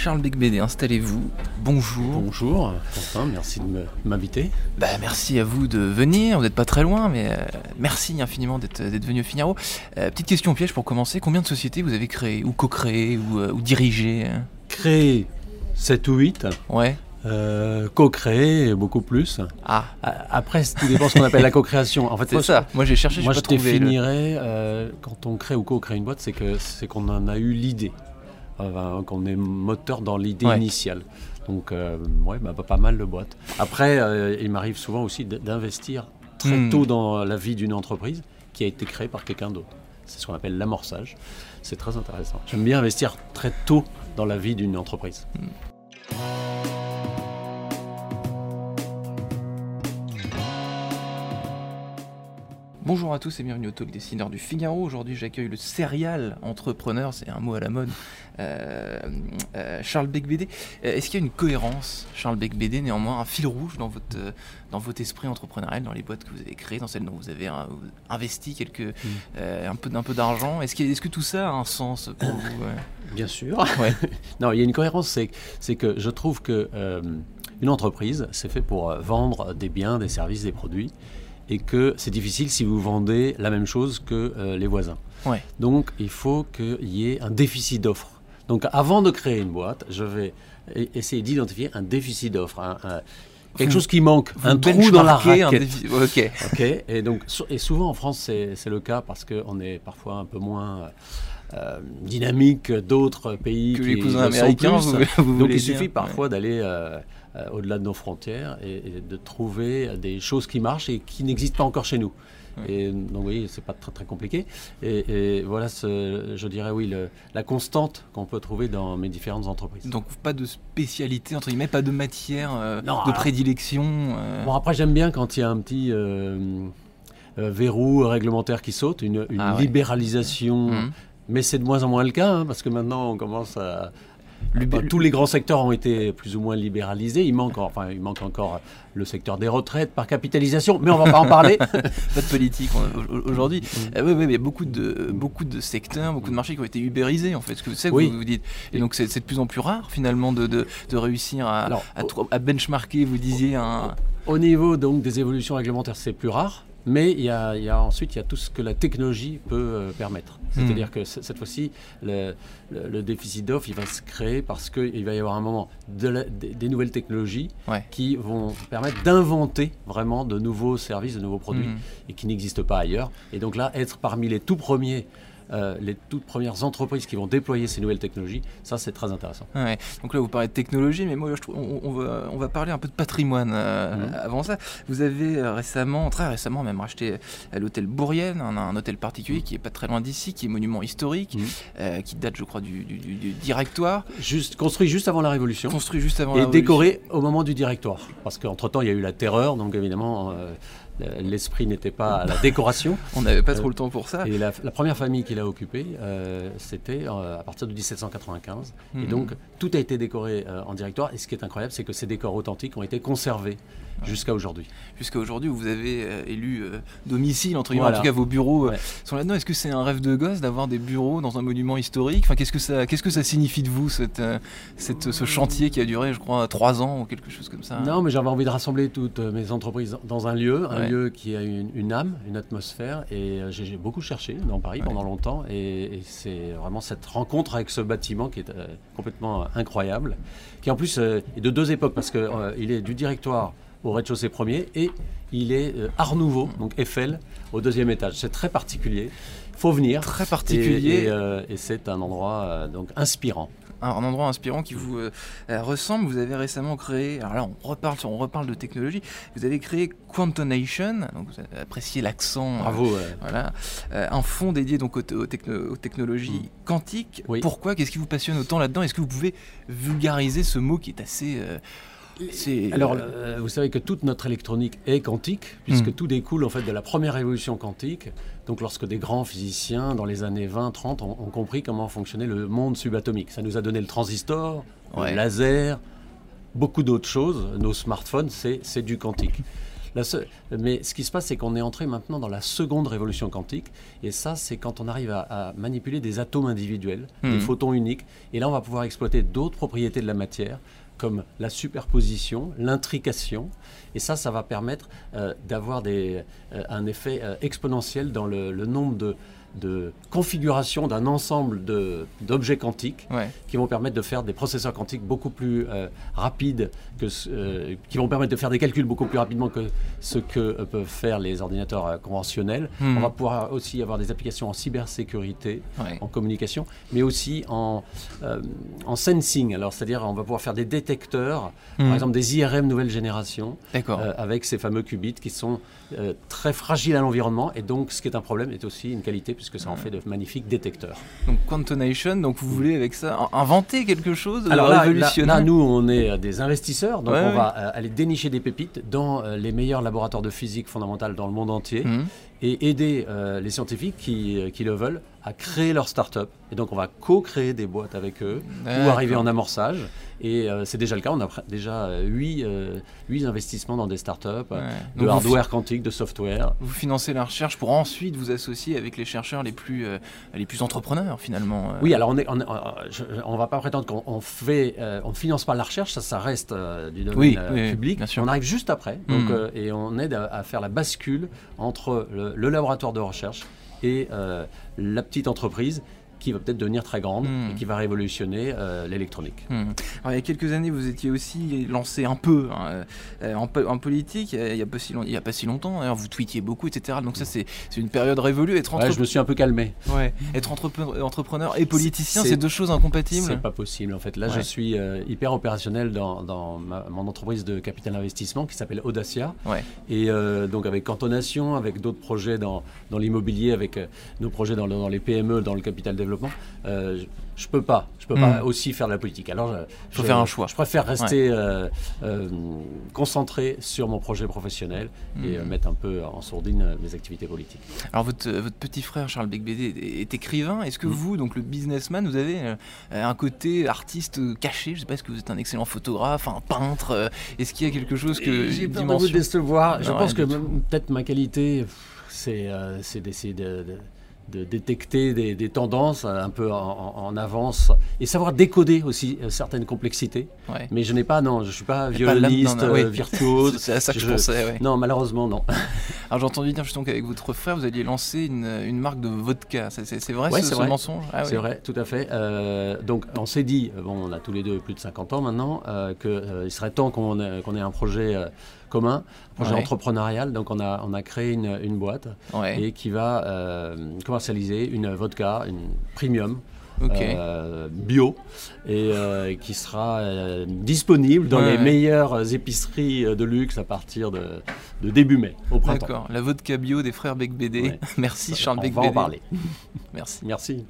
Charles Becbédé, installez-vous. Bonjour. Bonjour, Quentin, merci de m'inviter. Bah, merci à vous de venir. Vous n'êtes pas très loin, mais euh, merci infiniment d'être venu au Figaro. Euh, petite question piège pour commencer. Combien de sociétés vous avez créées, ou co-créées, ou, euh, ou dirigées Créé 7 ou 8. Ouais. co-créé beaucoup plus. Ah. Après, tout dépend de ce qu'on appelle la co-création. En fait, c'est ça. Moi, j'ai cherché. Moi, je je définirais quand on crée ou co-crée une boîte, c'est que c'est qu'on en a eu l'idée qu'on est moteur dans l'idée initiale. Donc, euh, ouais, bah, pas mal de boîtes. Après, euh, il m'arrive souvent aussi d'investir très hmm. tôt dans la vie d'une entreprise qui a été créée par quelqu'un d'autre. C'est ce qu'on appelle l'amorçage. C'est très intéressant. J'aime bien investir très tôt dans la vie d'une entreprise. Hmm. Bonjour à tous et bienvenue au Talk Dessineur du Figaro. Aujourd'hui, j'accueille le serial entrepreneur, c'est un mot à la mode, euh, euh, Charles Becbédé. Euh, est-ce qu'il y a une cohérence, Charles Becbédé, néanmoins, un fil rouge dans votre, dans votre esprit entrepreneurial, dans les boîtes que vous avez créées, dans celles dont vous avez investi quelques, mm. un peu, peu d'argent? Est-ce est que tout ça a un sens pour vous Bien sûr. non, il y a une cohérence, c'est que je trouve que une entreprise, c'est fait pour vendre des biens, des services, des produits et que c'est difficile si vous vendez la même chose que euh, les voisins. Donc il faut qu'il y ait un déficit d'offres. Donc avant de créer une boîte, je vais essayer d'identifier un déficit d'offres, quelque chose qui manque, un trou dans la raquette. Ok. ok. Et donc et souvent en France c'est le cas parce qu'on est parfois un peu moins euh, dynamique que d'autres pays que les cousins américains. donc il suffit parfois d'aller euh, au-delà de nos frontières et, de trouver des choses qui marchent et qui n'existent pas encore chez nous. Et donc, vous voyez, c'est pas très, très compliqué. Et, voilà, ce, je dirais, oui, la constante qu'on peut trouver dans mes différentes entreprises. Donc, pas de spécialité, entre guillemets, pas de matière euh, de prédilection euh. Bon, après, j'aime bien quand il y a un petit verrou réglementaire qui saute, une, ah libéralisation. Mmh. Mais c'est de moins en moins le cas, hein, parce que maintenant, on commence à tous les grands secteurs ont été plus ou moins libéralisés. Il manque, enfin, il manque encore le secteur des retraites par capitalisation, mais on va pas en parler. pas de politique aujourd'hui. Mm. Euh, oui, oui, il y a beaucoup de, beaucoup de secteurs, beaucoup de marchés qui ont été ubérisés, en fait. Ce que c'est oui. vous, vous dites. Et donc, c'est de plus en plus rare, finalement, de, de, de réussir à, à, à, benchmarker, vous disiez, un. Au niveau donc des évolutions réglementaires, c'est plus rare. Mais il y, a, ensuite il y a tout ce que la technologie peut euh, permettre. Hmm. C'est-à-dire que cette fois-ci, le, déficit d'offre, il va se créer parce qu'il va y avoir un moment de des nouvelles technologies qui vont permettre d'inventer vraiment de nouveaux services, de nouveaux produits hmm. et qui n'existent pas ailleurs. Et donc là, être parmi les tout premiers euh, les toutes premières entreprises qui vont déployer ces nouvelles technologies. Ça, c'est très intéressant. Donc là, vous parlez de technologie, mais moi, je trouve, on, va, on va parler un peu de patrimoine euh, mhm. avant ça. Vous avez euh, récemment, très récemment même, racheté l'hôtel Bourrienne, un, hôtel particulier qui est pas très loin d'ici, qui est monument historique, mhm. qui date, je crois, du, directoire. Juste, construit juste avant la Révolution. Construit juste avant et décoré au moment du directoire. Parce qu'entre-temps, il y a eu la terreur, donc évidemment l'esprit n'était pas à la décoration. On n'avait pas trop le temps pour ça. Et la, première famille qu'il a occupée, euh, c'était euh, à partir de 1795. Et mhm. donc, tout a été décoré euh, en directoire. Et ce qui est incroyable, c'est que ces décors authentiques ont été conservés jusqu'à aujourd'hui. Jusqu'à aujourd'hui, vous avez élu domicile, entre guillemets, en tout cas vos bureaux sont là-dedans. Est-ce que c'est un rêve de gosse d'avoir des bureaux dans un monument historique? Enfin, Qu'est-ce que ça, qu'est-ce que ça signifie de vous, cette, cette, ce chantier qui a duré, je crois, trois ans ou quelque chose comme ça? Non, mais j'avais envie de rassembler toutes mes entreprises dans un lieu, un lieu qui a une, âme, une atmosphère. Et j'ai beaucoup cherché dans Paris pendant longtemps. Et, c'est vraiment cette rencontre avec ce bâtiment qui est complètement incroyable, qui en plus est de deux époques, parce qu'il il est du directoire au rez-de-chaussée premier et il est Art Nouveau, donc Eiffel, au deuxième étage. C'est très particulier. Il faut venir. Très particulier. Et, c'est un endroit donc inspirant un, endroit inspirant qui vous euh, euh, ressemble. Vous avez récemment créé, alors là on reparle, on reparle de technologie, vous avez créé Quantonation, donc vous avez apprécié l'accent. Euh, Bravo. voilà, un fonds dédié donc aux, technologies mm. quantiques. Pourquoi? Qu'est-ce qui vous passionne autant là-dedans? Est-ce que vous pouvez vulgariser ce mot qui est assez alors, euh, vous savez que toute notre électronique est quantique, puisque hmm. tout découle en fait de la première révolution quantique. Donc, lorsque des grands physiciens, dans les années 20-30, ont, compris comment fonctionnait le monde subatomique. Ça nous a donné le transistor, le laser, beaucoup d'autres choses. Nos smartphones, c'est du quantique. La se- Mais ce qui se passe, c'est qu'on est entré maintenant dans la seconde révolution quantique. Et ça, c'est quand on arrive à, à manipuler des atomes individuels, des photons uniques. Et là, on va pouvoir exploiter d'autres propriétés de la matière, comme la superposition, l'intrication. Et ça, ça va permettre euh, d'avoir euh, un effet euh, exponentiel dans le, le nombre de, de configurations d'un ensemble d'objets quantiques Ouais. qui vont permettre de faire des processeurs quantiques beaucoup plus euh, rapides, que, euh, qui vont permettre de faire des calculs beaucoup plus rapidement que ce que euh, peuvent faire les ordinateurs euh, conventionnels. Hmm. On va pouvoir aussi avoir des applications en cybersécurité, Ouais. en communication, mais aussi en, en sensing. Alors, c'est-à-dire, on va pouvoir faire des détecteurs, Hmm. par exemple des IRM nouvelle génération, avec ces fameux qubits qui sont très fragiles à l'environnement. Et donc, ce qui est un problème est aussi une qualité, puisque ça en fait de magnifiques détecteurs. Donc Quantonation, donc vous voulez avec ça in- inventer quelque chose Alors là, là, révolutionnaire là, nous, on est euh, des investisseurs, donc Ouais, on ouais. va euh, aller dénicher des pépites dans euh, les meilleurs laboratoires de physique fondamentale dans le monde entier Mhm. Et aider euh, les scientifiques qui, euh, qui le veulent à créer leur start-up. Et donc, on va co-créer des boîtes avec eux ou arriver en amorçage. Et euh, c'est déjà le cas. On a déjà euh, huit, euh, huit investissements dans des start-up, euh, Ouais. de Donc hardware quantique, de software. Vous financez la recherche pour ensuite vous associer avec les chercheurs les plus, les plus entrepreneurs finalement. Oui, alors on on va pas prétendre qu'on on fait, on finance pas la recherche, ça, ça reste du domaine Oui, oui, oui, public. bien sûr. On arrive juste après, donc, euh, et on aide à, à faire la bascule entre le, le laboratoire de recherche et euh, la petite entreprise qui va peut-être devenir très grande Mhm. et qui va révolutionner euh, l'électronique. Hmm. Alors, il y a quelques années, vous étiez aussi lancé un peu hein, euh, en, po- en politique, euh, il n'y a, pas si long- il y a pas si longtemps, d'ailleurs, vous tweetiez beaucoup, etc. Donc ça, c'est une période révolue. Être, Ouais, entrep- je me suis un peu calmé. ouais, être entrepre- entrepreneur et politicien, c'est- deux choses incompatibles. C'est pas possible en fait. Là, je Ouais. suis euh, hyper opérationnel dans, dans ma- mon entreprise de capital investissement qui s'appelle Audacia. Ouais. Et euh, donc avec Cantonation, avec d'autres projets dans, dans l'immobilier, avec nos projets dans les PME, dans le capital développement, euh, je, peux pas. Je peux pas Mm. aussi faire de la politique. Alors, je, Faut je- faire un choix. Je préfère rester euh, euh, concentré sur mon projet professionnel et euh, Mm. mettre un peu en sourdine euh, mes activités politiques. Alors votre, euh, votre petit frère Charles Becbédé est, écrivain. Est-ce que Mm. vous, donc le businessman, vous avez euh, un côté artiste euh, caché? Je sais pas, est-ce que vous êtes un excellent photographe, un peintre euh, Est-ce qu'il y a quelque chose que J'ai peur de vous décevoir. Je Non, pense que peut-être ma qualité, c'est euh, c'est d'essayer de, de- de détecter des, des tendances euh, un peu en, avance et savoir décoder aussi euh, certaines complexités. Ouais. Mais je n'ai pas, non, je suis pas violoniste, oui. euh, virtuose. C'est à ça que je, Je- pensais. ouais. Non, malheureusement, non. Alors j'ai entendu dire justement qu'avec votre frère, vous alliez lancer une, une marque de vodka. C'est- vrai Ouais, ce, c'est ce vrai. mensonge? Ah C'est oui. vrai, tout à fait. Euh, donc, on s'est dit, euh, bon, on a tous les deux plus de 50 ans maintenant, euh, qu'il serait temps qu'on ait, un projet commun, un projet Ouais. entrepreneurial. Donc, on a, on a créé une, une boîte Ouais. et qui va euh, commercialiser une vodka, une premium. Euh, bio et euh, qui sera euh, disponible dans Ouais, les ouais. meilleures épiceries de luxe à partir de, de début mai, au printemps. D'accord. La vodka bio des frères Becbédé. Merci Charles On va en Becbédé. parler. Merci. Merci.